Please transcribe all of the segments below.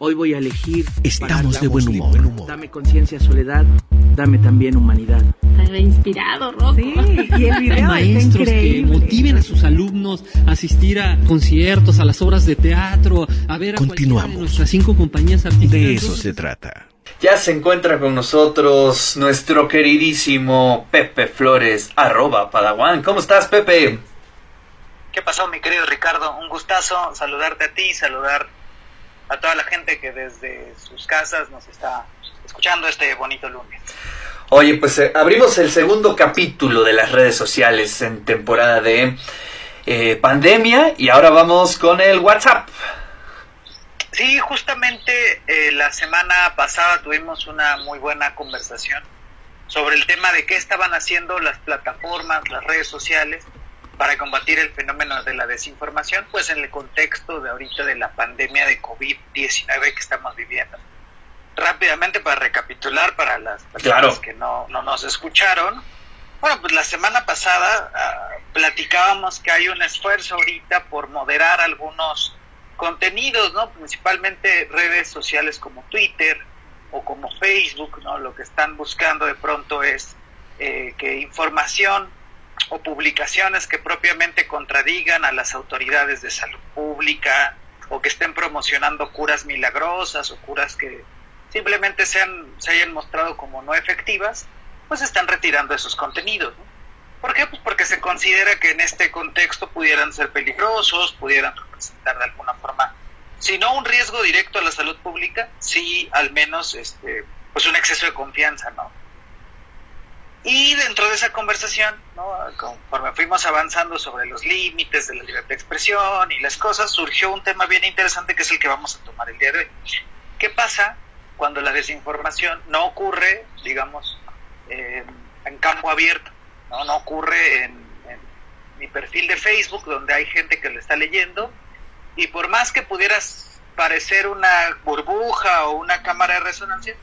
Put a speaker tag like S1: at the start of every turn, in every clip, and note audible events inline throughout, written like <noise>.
S1: Hoy voy a elegir.
S2: Estamos de buen humor.
S1: Dame conciencia, soledad. Dame también humanidad.
S3: Está inspirado, Rocco.
S4: Sí, y el video
S5: Maestros que motiven a sus alumnos a asistir a conciertos, a las obras de teatro, a ver a
S2: Continuamos.
S5: de nuestras cinco compañías artísticas.
S2: De eso se trata.
S6: Ya se encuentra con nosotros nuestro queridísimo Pepe Flores, arroba Padawan. ¿Cómo estás, Pepe?
S7: ¿Qué pasó, mi querido Ricardo? Un gustazo saludarte a ti, saludar a toda la gente que desde sus casas nos está escuchando este bonito lunes.
S6: Oye, pues eh, abrimos el segundo capítulo de las redes sociales en temporada de eh, pandemia y ahora vamos con el WhatsApp.
S7: Sí, justamente eh, la semana pasada tuvimos una muy buena conversación sobre el tema de qué estaban haciendo las plataformas, las redes sociales para combatir el fenómeno de la desinformación, pues en el contexto de ahorita de la pandemia de COVID-19 que estamos viviendo. Rápidamente para recapitular para las personas
S6: Claro.
S7: que no, no nos escucharon, bueno, pues la semana pasada ah, platicábamos que hay un esfuerzo ahorita por moderar algunos contenidos, ¿no? Principalmente redes sociales como Twitter o como Facebook, ¿no? Lo que están buscando de pronto es eh, que información o publicaciones que propiamente contradigan a las autoridades de salud pública o que estén promocionando curas milagrosas o curas que simplemente sean, se hayan mostrado como no efectivas, pues están retirando esos contenidos. ¿no? ¿Por qué? Pues porque se considera que en este contexto pudieran ser peligrosos, pudieran representar de alguna forma, si no un riesgo directo a la salud pública, sí al menos este, pues un exceso de confianza, ¿no? Y dentro de esa conversación, ¿no? conforme fuimos avanzando sobre los límites de la libertad de expresión y las cosas, surgió un tema bien interesante que es el que vamos a tomar el día de hoy. ¿Qué pasa cuando la desinformación no ocurre, digamos, en campo abierto? No, no ocurre en, en mi perfil de Facebook, donde hay gente que lo está leyendo, y por más que pudieras parecer una burbuja o una cámara de resonancia,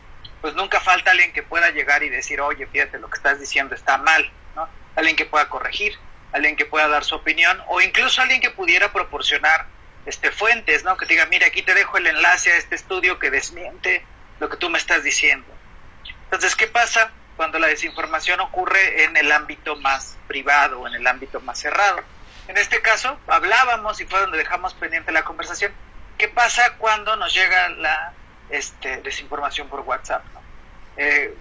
S7: pues nunca falta alguien que pueda llegar y decir, oye, fíjate, lo que estás diciendo está mal, ¿no? Alguien que pueda corregir, alguien que pueda dar su opinión, o incluso alguien que pudiera proporcionar este, fuentes, ¿no? Que diga, mira, aquí te dejo el enlace a este estudio que desmiente lo que tú me estás diciendo. Entonces, ¿qué pasa cuando la desinformación ocurre en el ámbito más privado, en el ámbito más cerrado? En este caso, hablábamos y fue donde dejamos pendiente la conversación. ¿Qué pasa cuando nos llega la este, desinformación por WhatsApp? ¿no? Eh,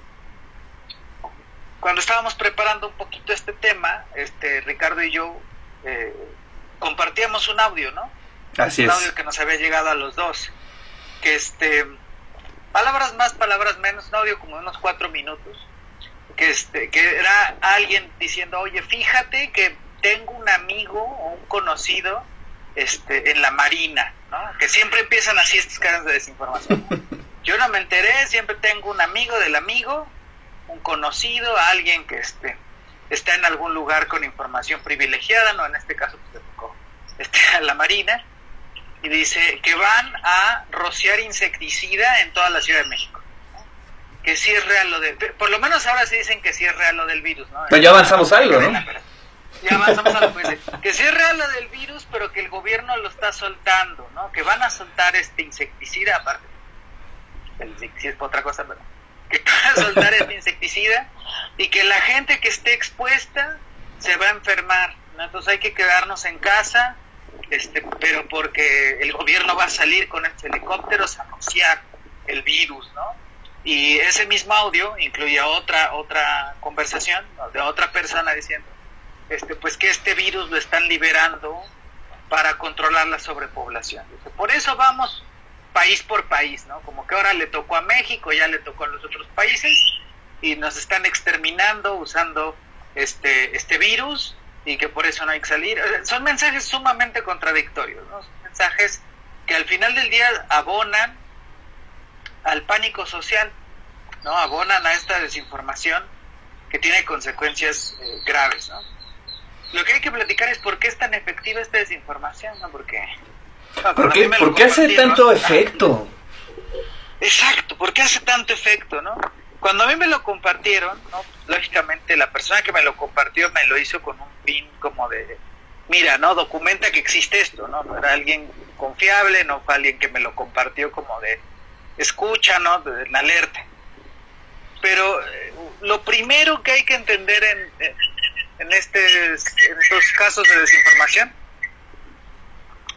S7: cuando estábamos preparando un poquito este tema, este, Ricardo y yo eh, compartíamos un audio, ¿no?
S6: Así
S7: un
S6: es.
S7: audio que nos había llegado a los dos. Que este, palabras más, palabras menos, un audio como de unos cuatro minutos. Que, este, que era alguien diciendo, oye, fíjate que tengo un amigo o un conocido este, en la marina, ¿no? Que siempre empiezan así estas caras de desinformación. <laughs> Yo no me enteré, siempre tengo un amigo del amigo, un conocido, alguien que este, está en algún lugar con información privilegiada, no en este caso pues este, a la marina, y dice que van a rociar insecticida en toda la Ciudad de México. ¿no? Que sí es real lo de... Por lo menos ahora sí dicen que sí es real lo del virus, ¿no?
S6: Pero ya avanzamos algo, ¿no?
S7: Ya avanzamos algo, pues, que sí es real lo del virus, pero que el gobierno lo está soltando, ¿no? Que van a soltar este insecticida, aparte, el insecticida es por otra cosa, pero que <laughs> van a soltar este insecticida y que la gente que esté expuesta se va a enfermar, ¿no? Entonces hay que quedarnos en casa, este, pero porque el gobierno va a salir con estos helicópteros a anunciar el virus, ¿no? Y ese mismo audio incluía otra otra conversación ¿no? de otra persona diciendo, este, pues que este virus lo están liberando para controlar la sobrepoblación. Por eso vamos país por país, ¿no? Como que ahora le tocó a México, ya le tocó a los otros países y nos están exterminando usando este este virus y que por eso no hay que salir. Eh, Son mensajes sumamente contradictorios, ¿no? Son mensajes que al final del día abonan al pánico social, ¿no? Abonan a esta desinformación que tiene consecuencias eh, graves, ¿no? Lo que hay que platicar es por qué es tan efectiva esta desinformación, ¿no? Porque...
S6: ¿Por qué, por qué hace tanto efecto?
S7: Exacto, ¿por qué hace tanto efecto, no? Cuando a mí me lo compartieron, ¿no? lógicamente la persona que me lo compartió me lo hizo con un fin como de mira, ¿no? Documenta que existe esto, ¿no? No era alguien confiable, no fue alguien que me lo compartió como de escucha, ¿no? De, en alerta. Pero eh, lo primero que hay que entender en, en, este, en estos casos de desinformación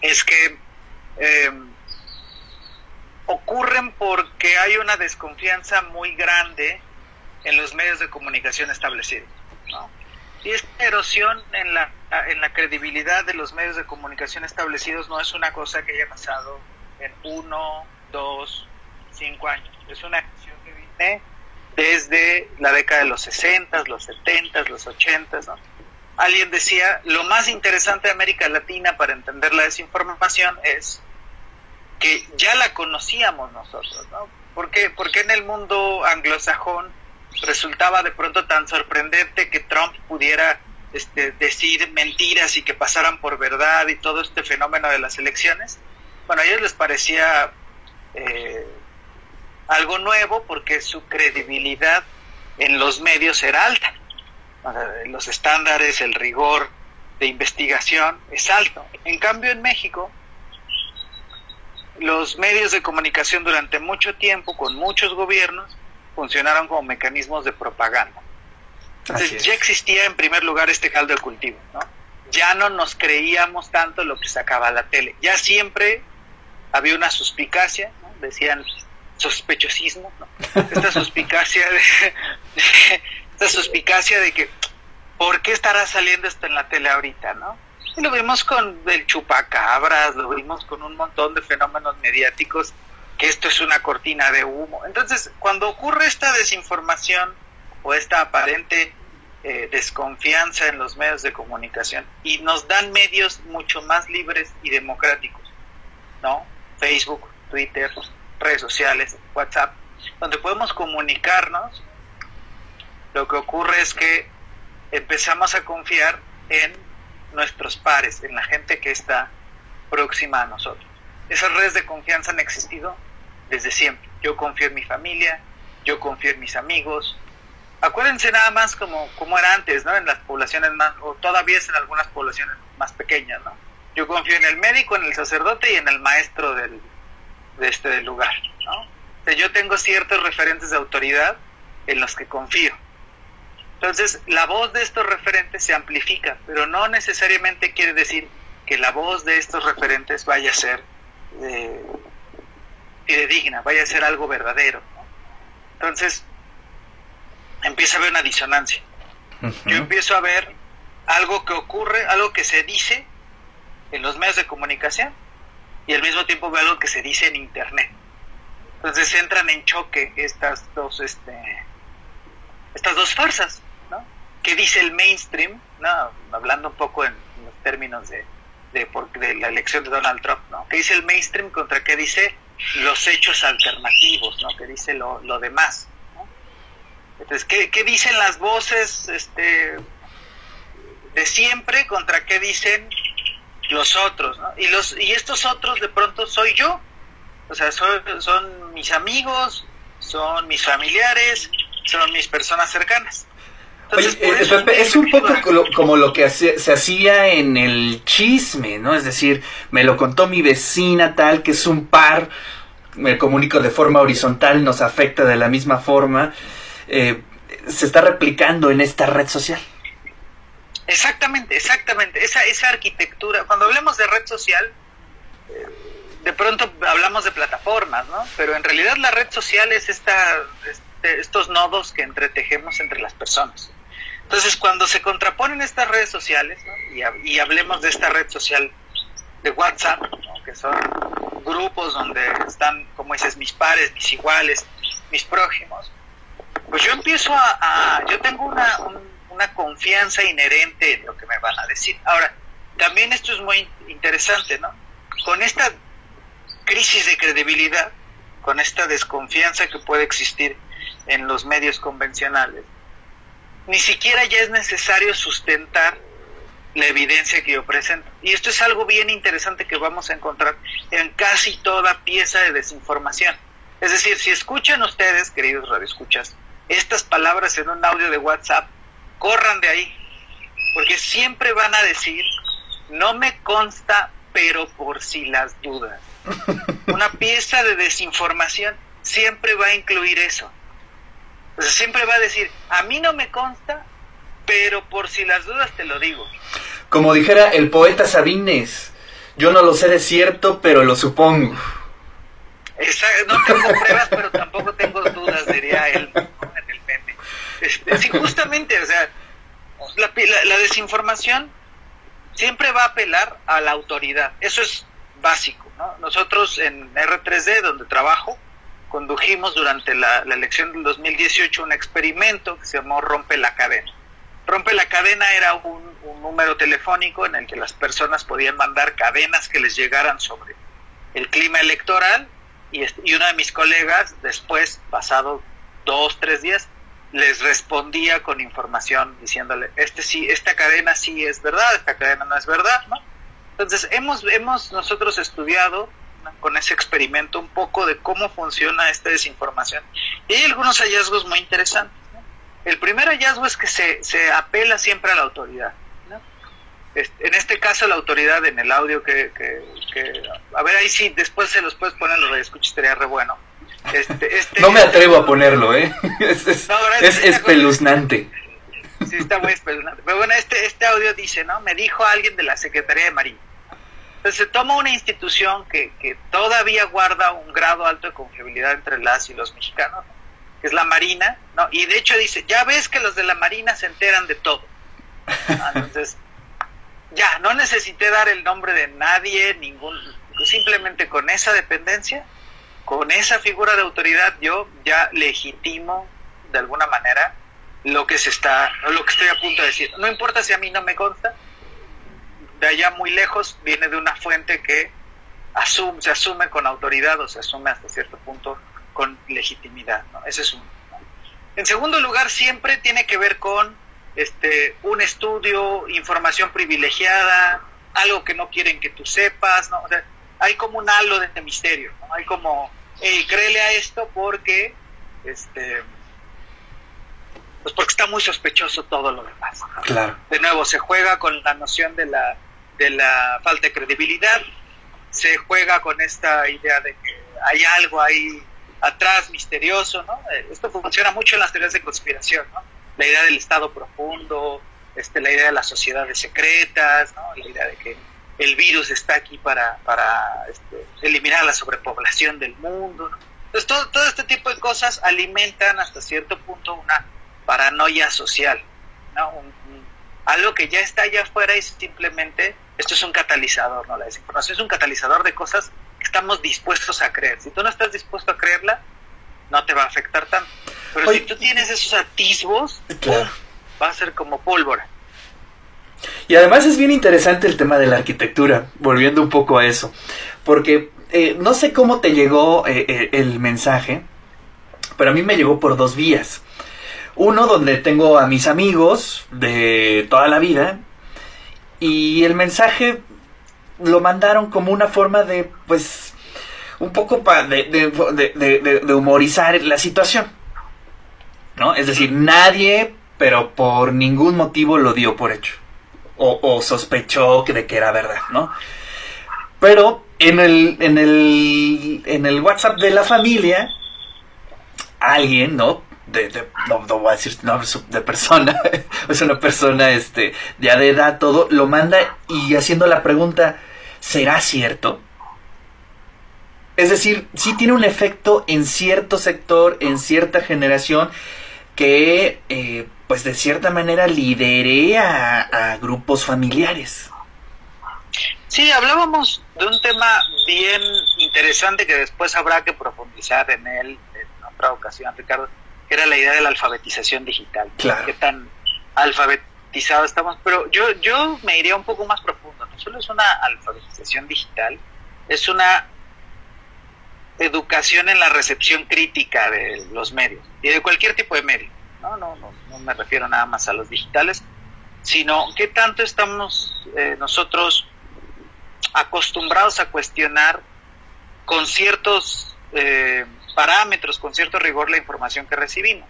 S7: es que eh, ocurren porque hay una desconfianza muy grande en los medios de comunicación establecidos. ¿no? Y esta erosión en la, en la credibilidad de los medios de comunicación establecidos no es una cosa que haya pasado en uno, dos, cinco años. Es una acción que viene desde la década de los 60, los 70, los 80. ¿no? Alguien decía, lo más interesante de América Latina para entender la desinformación es que ya la conocíamos nosotros. ¿no? ¿Por qué? Porque en el mundo anglosajón resultaba de pronto tan sorprendente que Trump pudiera este, decir mentiras y que pasaran por verdad y todo este fenómeno de las elecciones. Bueno, a ellos les parecía eh, algo nuevo porque su credibilidad en los medios era alta. los estándares, el rigor de investigación es alto. En cambio, en México, los medios de comunicación durante mucho tiempo, con muchos gobiernos, funcionaron como mecanismos de propaganda. Entonces ya existía en primer lugar este caldo de cultivo, ¿no? Ya no nos creíamos tanto lo que sacaba la tele. Ya siempre había una suspicacia, ¿no? decían sospechosismo. Esta suspicacia de, <laughs> esta suspicacia de que ¿por qué estará saliendo esto en la tele ahorita, no? Y lo vimos con el chupacabras, lo vimos con un montón de fenómenos mediáticos que esto es una cortina de humo. Entonces, cuando ocurre esta desinformación o esta aparente eh, desconfianza en los medios de comunicación y nos dan medios mucho más libres y democráticos, ¿no? Facebook, Twitter, redes sociales, WhatsApp, donde podemos comunicarnos, lo que ocurre es que empezamos a confiar en nuestros pares, en la gente que está próxima a nosotros. Esas redes de confianza han existido desde siempre. Yo confío en mi familia, yo confío en mis amigos. Acuérdense nada más como, como era antes, ¿no? En las poblaciones más, o todavía es en algunas poblaciones más pequeñas, ¿no? Yo confío en el médico, en el sacerdote y en el maestro del, de este lugar, ¿no? yo tengo ciertos referentes de autoridad en los que confío. Entonces, la voz de estos referentes se amplifica, pero no necesariamente quiere decir que la voz de estos referentes vaya a ser eh, fidedigna, vaya a ser algo verdadero. Entonces, empieza a haber una disonancia. Yo empiezo a ver algo que ocurre, algo que se dice en los medios de comunicación y al mismo tiempo veo algo que se dice en Internet. Entonces entran en choque estas dos, este, estas dos farsas, ¿no? ¿Qué dice el mainstream? ¿no? Hablando un poco en los términos de, de, la elección de Donald Trump, ¿no? ¿Qué dice el mainstream contra qué dice los hechos alternativos, ¿no? ¿Qué dice lo, lo demás? Entonces, ¿qué, ¿qué, dicen las voces este, de siempre contra qué dicen los otros? ¿no? Y, los, y estos otros de pronto soy yo. O sea, son, son mis amigos, son mis familiares, son mis personas cercanas.
S6: Oye, eh, es un poco como lo que se hacía en el chisme, ¿no? Es decir, me lo contó mi vecina tal, que es un par, me comunico de forma horizontal, nos afecta de la misma forma. Eh, se está replicando en esta red social.
S7: Exactamente, exactamente. Esa, esa arquitectura, cuando hablemos de red social, de pronto hablamos de plataformas, ¿no? Pero en realidad la red social es esta, este, estos nodos que entretejemos entre las personas. Entonces, cuando se contraponen estas redes sociales, y, hablemos de esta red social de WhatsApp, que son grupos donde están, como dices, mis pares, mis iguales, mis prójimos, pues yo empiezo a, yo tengo una, una confianza inherente en lo que me van a decir. Ahora, también esto es muy interesante, ¿no? Con esta crisis de credibilidad, con esta desconfianza que puede existir en los medios convencionales, ni siquiera ya es necesario sustentar la evidencia que yo presento. Y esto es algo bien interesante que vamos a encontrar en casi toda pieza de desinformación. Es decir, si escuchan ustedes, queridos radioescuchas, estas palabras en un audio de WhatsApp, corran de ahí, porque siempre van a decir no me consta, pero por si las dudas. <laughs> Una pieza de desinformación siempre va a incluir eso. O sea, siempre va a decir, a mí no me consta, pero por si las dudas te lo digo.
S6: Como dijera el poeta Sabines, yo no lo sé de cierto, pero lo supongo.
S7: No tengo pruebas, pero tampoco tengo dudas, diría él ¿no? en el meme. Este, sí, justamente, o sea, la, la- la desinformación siempre va a apelar a la autoridad. Eso es básico. ¿no? Nosotros en R3D, donde trabajo, condujimos durante la, elección del 2018 un experimento que se llamó Rompe la Cadena. Rompe la Cadena era un, un número telefónico en el que las personas podían mandar cadenas que les llegaran sobre el clima electoral y, est- y uno de mis colegas después, pasado dos, tres días, les respondía con información diciéndole, este sí, esta cadena sí es verdad, esta cadena no es verdad, ¿no? Entonces hemos, hemos nosotros estudiado con ese experimento un poco de cómo funciona esta desinformación y hay algunos hallazgos muy interesantes. ¿no? El primer hallazgo es que se, se apela siempre a la autoridad. ¿no? Este, en este caso la autoridad en el audio que, que, a ver ahí sí después se los puedes poner los radioescuchas estaría re bueno este, este-
S6: No me atrevo a ponerlo, ¿eh? <laughs> Es, es,
S7: No, ahora
S6: es
S7: sí está
S6: espeluznante.
S7: sí está muy espeluznante. Pero bueno este este audio dice no me dijo alguien de la secretaría de marina. Entonces se toma una institución que, que todavía guarda un grado alto de confiabilidad entre las y los mexicanos que es la marina no y de hecho dice ya ves que los de la marina se enteran de todo Ah, entonces <laughs> ya, no necesité dar el nombre de nadie, ningún, simplemente con esa dependencia, con esa figura de autoridad, yo ya legitimo de alguna manera lo que se está, lo que estoy a punto de decir. No importa si a mí no me consta, de allá muy lejos viene de una fuente que asume, se asume con autoridad o se asume hasta cierto punto con legitimidad. ¿no? Ese es uno. ¿no? En segundo lugar, siempre tiene que ver con este, un estudio, información privilegiada, algo que no quieren que tú sepas, ¿no? Hay como un halo de misterio, ¿no? Hay como, hey, créele a esto porque, este, pues porque está muy sospechoso todo lo demás. ¿no?
S6: Claro.
S7: De nuevo, se juega con la noción de la, de la falta de credibilidad, se juega con esta idea de que hay algo ahí atrás misterioso, ¿no? Eh, Esto funciona mucho en las teorías de conspiración, ¿no? La idea del Estado profundo, este, la idea de las sociedades secretas, ¿no? La idea de que el virus está aquí para, para este, eliminar la sobrepoblación del mundo, ¿no? Entonces, todo, todo este tipo de cosas alimentan hasta cierto punto una paranoia social, ¿no? Un- un- algo que ya está allá afuera y simplemente esto es un catalizador, ¿no? La desinformación es un catalizador de cosas que estamos dispuestos a creer. Si tú no estás dispuesto a creerla, no te va a afectar tanto. Pero
S6: Oye,
S7: si tú tienes esos atisbos,
S6: Claro.
S7: ¡pum! va a ser como pólvora.
S6: Y además es bien interesante el tema de la arquitectura, volviendo un poco a eso, porque eh, no sé cómo te llegó eh, eh, el mensaje, pero a mí me llegó por dos vías. Uno donde tengo a mis amigos de toda la vida y el mensaje lo mandaron como una forma de, pues, un poco pa- de, de- humorizar la situación. ¿No? Es decir, nadie, pero por ningún motivo lo dio por hecho o, sospechó de que era verdad, ¿no? Pero en el, en el, en el WhatsApp de la familia, alguien, ¿no? De, de- no, voy a decir de persona, <laughs> es una persona este, de edad, todo, lo manda y haciendo la pregunta, ¿será cierto? Es decir, sí tiene un efecto en cierto sector, en cierta generación, que eh, pues de cierta manera lidere a, a grupos familiares.
S7: Sí, hablábamos de un tema bien interesante que después habrá que profundizar en él en otra ocasión, Ricardo, que era la idea de la alfabetización digital.
S6: Claro.
S7: Qué tan alfabetizados estamos. Pero yo, yo me iría un poco más profundo. No solo es una alfabetización digital, es una educación en la recepción crítica de los medios y de cualquier tipo de medio. No, no, no, no me refiero nada más a los digitales, sino qué tanto estamos eh, nosotros acostumbrados a cuestionar con ciertos eh, parámetros, con cierto rigor la información que recibimos.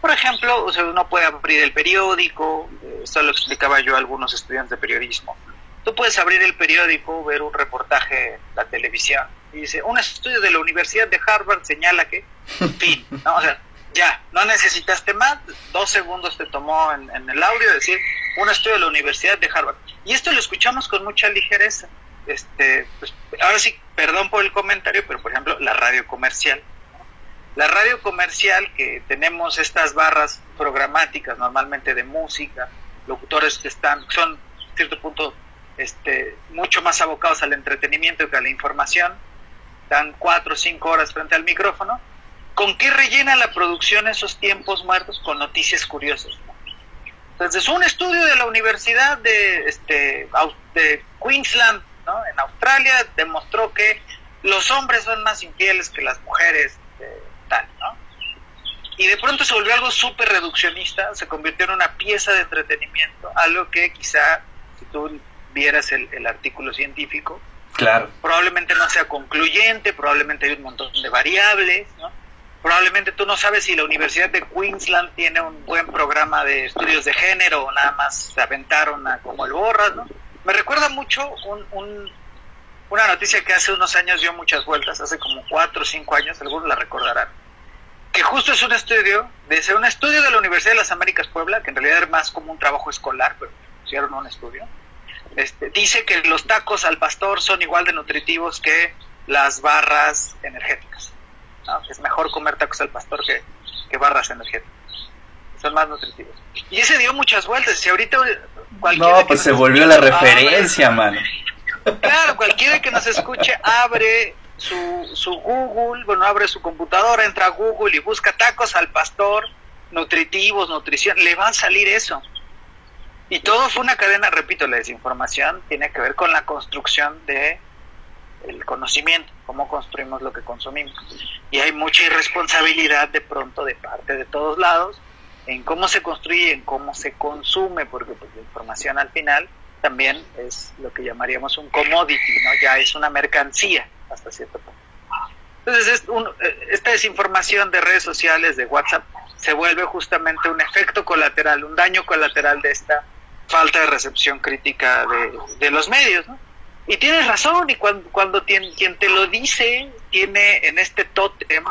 S7: Por ejemplo, o sea, uno puede abrir el periódico, eh, esto lo explicaba yo a algunos estudiantes de periodismo, Tú puedes abrir el periódico, ver un reportaje en la televisión y dice, un estudio de la Universidad de Harvard señala que, <laughs> fin, ¿no? O sea, ya, no necesitaste más, dos segundos te tomó en, el audio decir un estudio de la Universidad de Harvard. Y esto lo escuchamos con mucha ligereza. Este, pues, ahora sí, perdón por el comentario, pero por ejemplo, la radio comercial. La radio comercial, que tenemos estas barras programáticas normalmente de música, locutores que están, son, a cierto punto, este, mucho más abocados al entretenimiento que a la información, dan cuatro o cinco horas frente al micrófono, ¿Con qué rellena la producción esos tiempos muertos? Con noticias curiosas. Entonces, un estudio de la Universidad de, este, de Queensland, ¿no? en Australia, demostró que los hombres son más infieles que las mujeres, eh, tal, ¿no? Y de pronto se volvió algo súper reduccionista, se convirtió en una pieza de entretenimiento, algo que quizá, si tú vieras el, el artículo científico,
S6: claro.
S7: probablemente no sea concluyente, probablemente hay un montón de variables, ¿no? Probablemente tú no sabes si la Universidad de Queensland tiene un buen programa de estudios de género o nada más se aventaron a como el borras, ¿no? Me recuerda mucho un, un, una noticia que hace unos años dio muchas vueltas, hace como cuatro o cinco años, algunos la recordarán, que justo es un estudio, de un estudio de la Universidad de las Américas Puebla, que en realidad era más como un trabajo escolar, pero hicieron un estudio, este, dice que los tacos al pastor son igual de nutritivos que las barras energéticas. Es mejor comer tacos al pastor que, que barras energéticas. Son más nutritivos. Y ese dio muchas vueltas. Y ahorita
S6: No, pues se volvió la referencia, man.
S7: Claro, cualquiera que nos escuche abre su, su Google, bueno, abre su computadora, entra a Google y busca tacos al pastor, nutritivos, nutrición, le va a salir eso. Y todo fue una cadena, repito, la desinformación tiene que ver con la construcción de conocimiento, cómo construimos lo que consumimos. Y hay mucha irresponsabilidad de pronto de parte de todos lados en cómo se construye, en cómo se consume, porque pues, la información al final también es lo que llamaríamos un commodity, ¿no? Ya es una mercancía hasta cierto punto. Entonces, eh, esta desinformación de redes sociales, de WhatsApp, se vuelve justamente un efecto colateral, un daño colateral de esta falta de recepción crítica de, de los medios, ¿no? Y tienes razón, y cuando, cuando quien, te lo dice tiene en este tótem,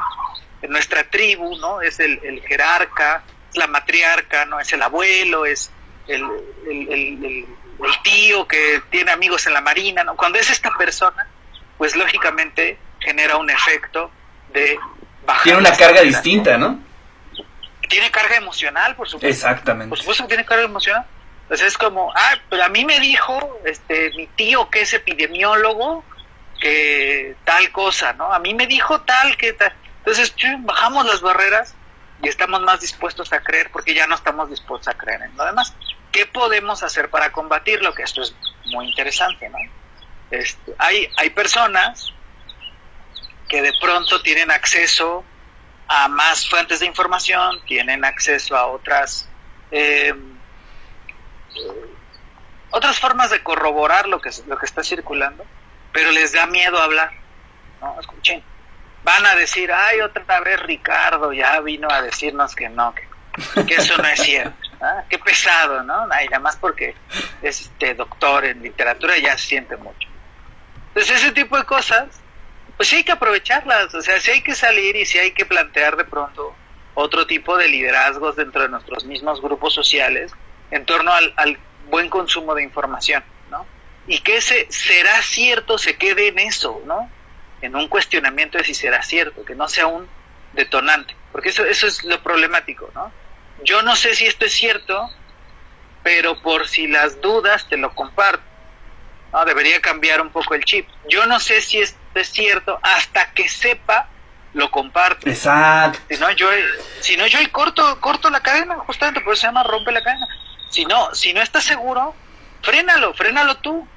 S7: en nuestra tribu, ¿no? Es el, el jerarca, es la matriarca, ¿no? Es el abuelo, es el, el, el, tío que tiene amigos en la marina, ¿no? Cuando es esta persona, pues lógicamente genera un efecto de
S6: bajar. Tiene una carga distinta, ¿no?
S7: Tiene carga emocional, por supuesto.
S6: Exactamente.
S7: Por supuesto que tiene carga emocional. Entonces es como, ah, pero a mí me dijo este mi tío que es epidemiólogo que tal cosa, ¿no? A mí me dijo tal que tal. Entonces bajamos las barreras y estamos más dispuestos a creer porque ya no estamos dispuestos a creer en lo demás. ¿Qué podemos hacer para combatirlo? Que esto es muy interesante, ¿no? Este, hay, hay personas que de pronto tienen acceso a más fuentes de información, tienen acceso a otras eh, otras formas de corroborar lo que, lo que está circulando, pero les da miedo hablar. No, escuchen. Van a decir, ay, otra vez Ricardo ya vino a decirnos que no, que, eso no es cierto. <laughs> ¿Ah? Qué pesado, ¿no? Ay, nada porque es este doctor en literatura ya se siente mucho. Entonces ese tipo de cosas, pues sí hay que aprovecharlas, o sea, sí hay que salir y sí hay que plantear de pronto otro tipo de liderazgos dentro de nuestros mismos grupos sociales en torno al, al buen consumo de información, ¿no? Y que ese será cierto se quede en eso, ¿no? En un cuestionamiento de si será cierto, que no sea un detonante, porque eso, eso es lo problemático, ¿no? Yo no sé si esto es cierto, pero por si las dudas te lo comparto. ¿no? Debería cambiar un poco el chip. Yo no sé si esto es cierto hasta que sepa lo comparto.
S6: Exacto.
S7: Si no, yo, si no, yo corto, corto la cadena, justamente, por eso se llama rompe la cadena. Si no, si no estás seguro, frénalo, frénalo tú.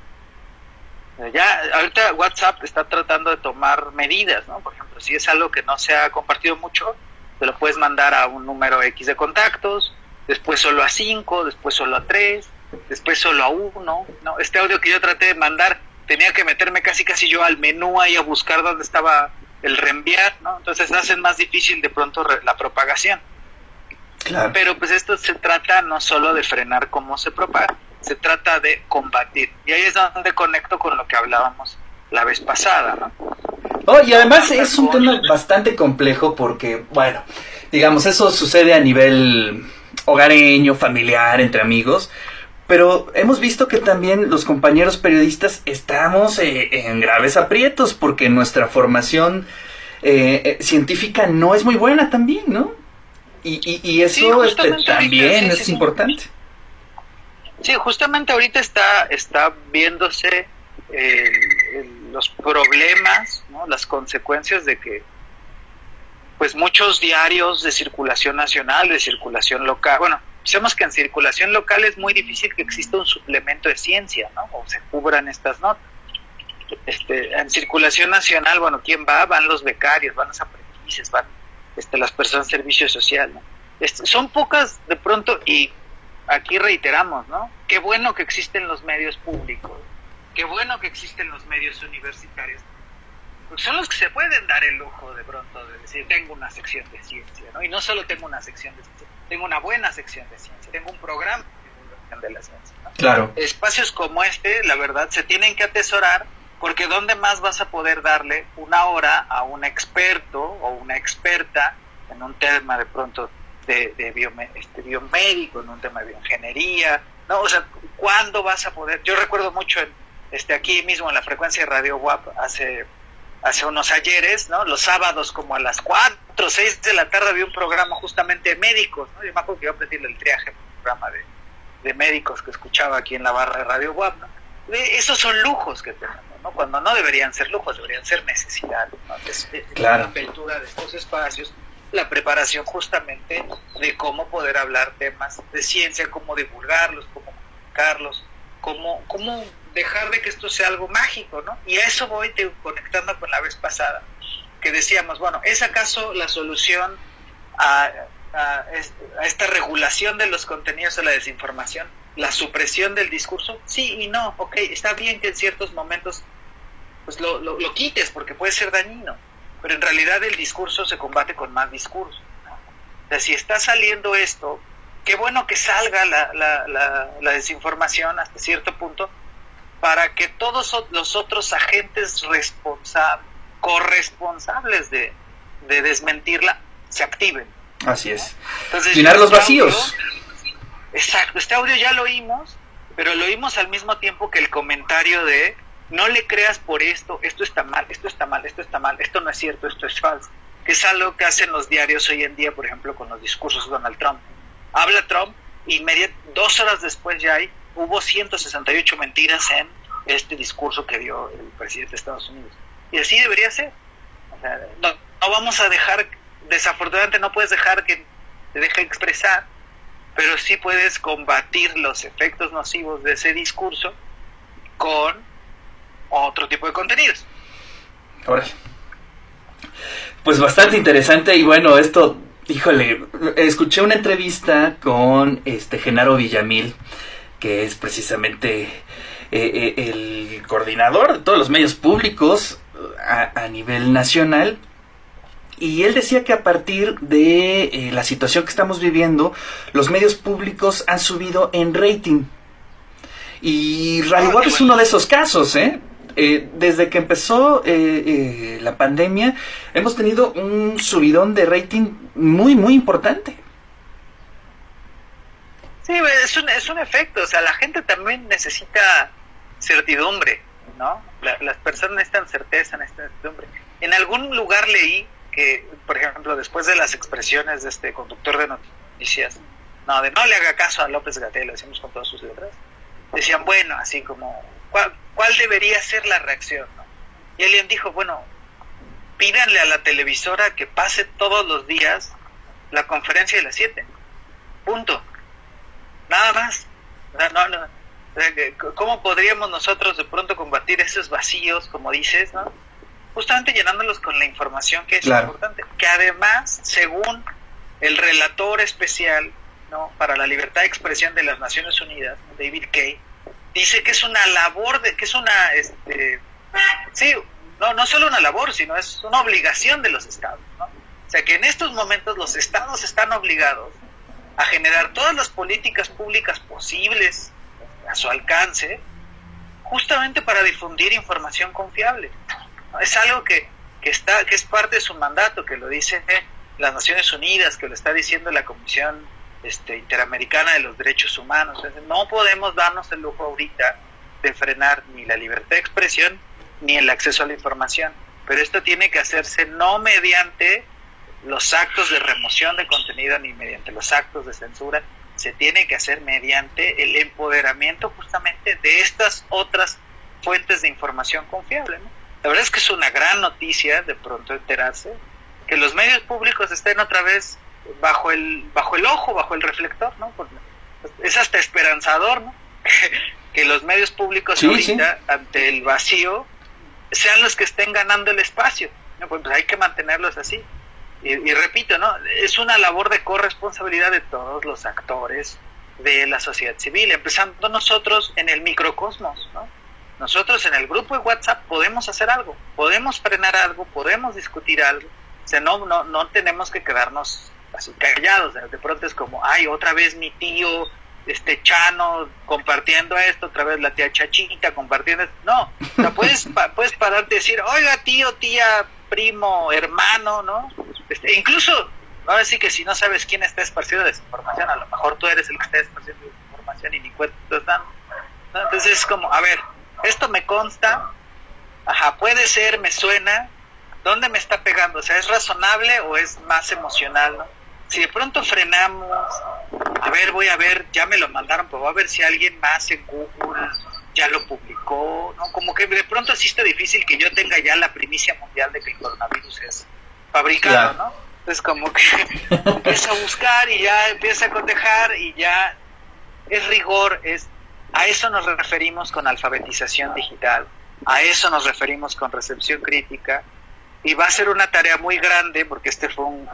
S7: Ya, ahorita WhatsApp está tratando de tomar medidas, ¿no? Por ejemplo, si es algo que no se ha compartido mucho, te lo puedes mandar a un número X de contactos, después solo a 5, después solo a 3, después solo a 1, ¿no? Este audio que yo traté de mandar, tenía que meterme casi casi yo al menú ahí a buscar dónde estaba el reenviar, ¿no? Entonces hacen más difícil de pronto la propagación. Pero pues esto se trata no solo de frenar cómo se propaga, se trata de combatir. Y ahí es donde conecto con lo que hablábamos la vez pasada, ¿no?
S6: Oh, y además es un tema bastante complejo porque, bueno, digamos, eso sucede a nivel hogareño, familiar, entre amigos, pero hemos visto que también los compañeros periodistas estamos eh, en graves aprietos porque nuestra formación eh, eh, científica no es muy buena también, ¿no? Y, y, eso este, también es importante.
S7: Sí, justamente ahorita está, está viéndose los problemas, ¿no? las consecuencias de que pues muchos diarios de circulación nacional, de circulación local, bueno, sabemos que en circulación local es muy difícil que exista un suplemento de ciencia, ¿no? O se cubran estas notas. Este, en circulación nacional, bueno, ¿quién va? Van los becarios, van los aprendices, van este, las personas servicio social, ¿no? Este, son pocas de pronto y aquí reiteramos, ¿no? Qué bueno que existen los medios públicos, qué bueno que existen los medios universitarios, porque son los que se pueden dar el lujo de pronto de decir, tengo una sección de ciencia, ¿no? Y no solo tengo una sección de ciencia, tengo una buena sección de ciencia, tengo un programa de divulgación de la ciencia.
S6: Claro.
S7: Espacios como este, la verdad, se tienen que atesorar porque ¿dónde más vas a poder darle una hora a un experto o una experta en un tema de pronto de, de este, biomédico, en un tema de bioingeniería? ¿no? O sea, ¿cuándo vas a poder? Yo recuerdo mucho en, este, aquí mismo en la frecuencia de Radio WAP hace, hace unos ayeres, ¿no? Los sábados como a las 4 o 6 de la tarde había un programa justamente de médicos, ¿no? Yo me acuerdo que iba a pedirle el triaje, un programa de, de médicos que escuchaba aquí en la barra de Radio WAP, ¿no? esos son lujos que tenemos, ¿no? Cuando no deberían ser lujos, deberían ser necesidades, ¿no?
S6: claro.
S7: La apertura de estos espacios, la preparación justamente de cómo poder hablar temas de ciencia, cómo divulgarlos, cómo comunicarlos, cómo, cómo dejar de que esto sea algo mágico, ¿no? Y a eso voy conectando con la vez pasada, que decíamos, bueno, ¿es acaso la solución a, a esta regulación de los contenidos de la desinformación? La supresión del discurso, sí y no, ok, está bien que en ciertos momentos pues lo, lo, quites porque puede ser dañino, pero en realidad el discurso se combate con más discurso. O sea, si está saliendo esto, qué bueno que salga la, la, la, desinformación hasta cierto punto para que todos los otros agentes responsables, corresponsables de, de desmentirla se activen.
S6: Así es. Llenar los vacíos.
S7: Exacto, este audio ya lo oímos, pero lo oímos al mismo tiempo que el comentario de no le creas por esto, esto está mal, esto está mal, esto está mal, esto no es cierto, esto es falso, que es algo que hacen los diarios hoy en día, por ejemplo, con los discursos de Donald Trump. Habla Trump, y dos horas después ya hay, hubo 168 mentiras en este discurso que dio el presidente de Estados Unidos. Y así debería ser. no, no vamos a dejar, desafortunadamente no puedes dejar que te deje expresar pero sí puedes combatir los efectos nocivos de ese discurso con otro tipo de contenidos.
S6: Ahora, pues bastante interesante y bueno, esto, híjole, escuché una entrevista con este Genaro Villamil, que es precisamente eh, eh, el coordinador de todos los medios públicos a, a nivel nacional y él decía que a partir de eh, la situación que estamos viviendo, los medios públicos han subido en rating. Y Radio Web es uno de esos casos, ¿eh? eh desde que empezó eh, la pandemia, hemos tenido un subidón de rating muy, muy importante.
S7: Sí, es un, es un efecto. O sea, la gente también necesita certidumbre, ¿no? las personas necesitan certeza, necesitan certidumbre. En algún lugar leí que, por ejemplo, después de las expresiones de este conductor de noticias, no, de no le haga caso a López Gatel, lo decimos con todas sus letras, decían, bueno, así como, ¿cuál, cuál debería ser la reacción? Y alguien dijo, bueno, pídanle a la televisora que pase todos los días la conferencia de las 7. Punto. Nada más. No, no, ¿Cómo podríamos nosotros de pronto combatir esos vacíos, como dices, ¿no? Justamente llenándolos con la información que es importante, que además, según el relator especial ¿no? para la libertad de expresión de las Naciones Unidas, David Kay, dice que es una labor, de, que es una, este, sí, no, no solo una labor, sino es una obligación de los estados. ¿no? O sea que en estos momentos los estados están obligados a generar todas las políticas públicas posibles, a su alcance, justamente para difundir información confiable. Es algo que, que, está, que es parte de su mandato, que lo dice las Naciones Unidas, que lo está diciendo la Comisión este, Interamericana de los Derechos Humanos. No podemos darnos el lujo ahorita de frenar ni la libertad de expresión ni el acceso a la información. Pero esto tiene que hacerse no mediante los actos de remoción de contenido ni mediante los actos de censura, se tiene que hacer mediante el empoderamiento justamente de estas otras fuentes de información confiable. La verdad es que es una gran noticia de pronto enterarse que los medios públicos estén otra vez bajo el bajo el ojo, bajo el reflector, ¿no? es hasta esperanzador, ¿no? <laughs> que los medios públicos ahorita ante el vacío sean los que estén ganando el espacio. Pues, pues hay que mantenerlos así. Y, repito, ¿no? Es una labor de corresponsabilidad de todos los actores de la sociedad civil, empezando nosotros en el microcosmos, ¿no? Nosotros en el grupo de WhatsApp podemos hacer algo, podemos frenar algo, podemos discutir algo. O sea, no, no, no tenemos que quedarnos así callados. De pronto es como, ay, otra vez mi tío este Chano compartiendo esto, otra vez la tía Chachita compartiendo esto. No, o puedes, <laughs> puedes pararte y decir, oiga, tío, tía, primo, hermano, ¿no? Este, incluso, ahora sí que si no sabes quién está esparciendo desinformación, a lo mejor tú eres el que está esparciendo desinformación y ni cuenta están. Entonces es como, a ver, esto me consta, ajá, puede ser, me suena, ¿dónde me está pegando? O sea, ¿es razonable o es más emocional, no? Si de pronto frenamos, a ver, voy a ver, ya me lo mandaron, pero voy a ver si alguien más en Google ya lo publicó, ¿no? Como que de pronto sí está difícil que yo tenga ya la primicia mundial de que el coronavirus es fabricado, ¿no? Entonces como que <laughs> empieza a buscar y ya empieza a cotejar y ya es rigor, es a eso nos referimos con alfabetización digital, a eso nos referimos con recepción crítica y va a ser una tarea muy grande porque este fue un,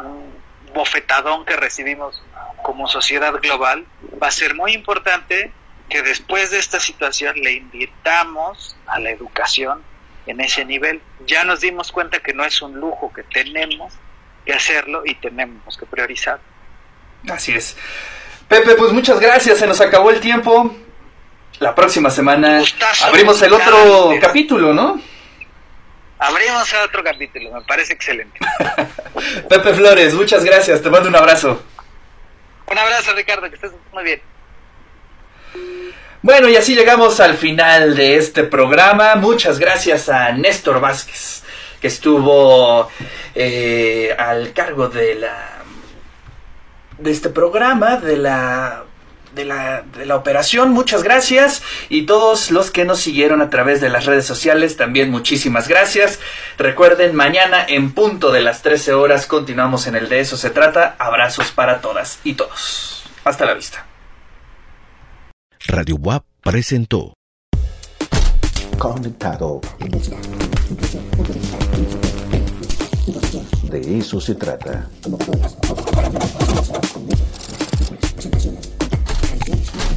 S7: bofetadón que recibimos como sociedad global, va a ser muy importante que después de esta situación le invirtamos a la educación en ese nivel. Ya nos dimos cuenta que no es un lujo, que tenemos que hacerlo y tenemos que priorizar.
S6: Así es. Pepe, pues muchas gracias, se nos acabó el tiempo. La próxima semana abrimos el otro capítulo, ¿no?
S7: Abrimos el otro capítulo, me parece excelente. <laughs>
S6: Pepe Flores, muchas gracias, te mando un abrazo.
S7: Un abrazo, Ricardo, que estés muy bien.
S6: Bueno, y así llegamos al final de este programa. Muchas gracias a Néstor Vázquez, que estuvo eh, al cargo de la de este programa, de la de la, de la operación. Muchas gracias. Y todos los que nos siguieron a través de las redes sociales, también muchísimas gracias. Recuerden, mañana en punto de las 13 horas continuamos en el de eso se trata. Abrazos para todas y todos. Hasta la vista.
S2: Radio WAP presentó
S4: Conectado. De eso se trata.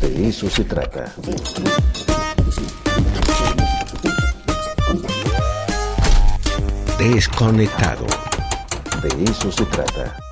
S4: De eso se trata.
S2: Desconectado.
S4: De eso se trata.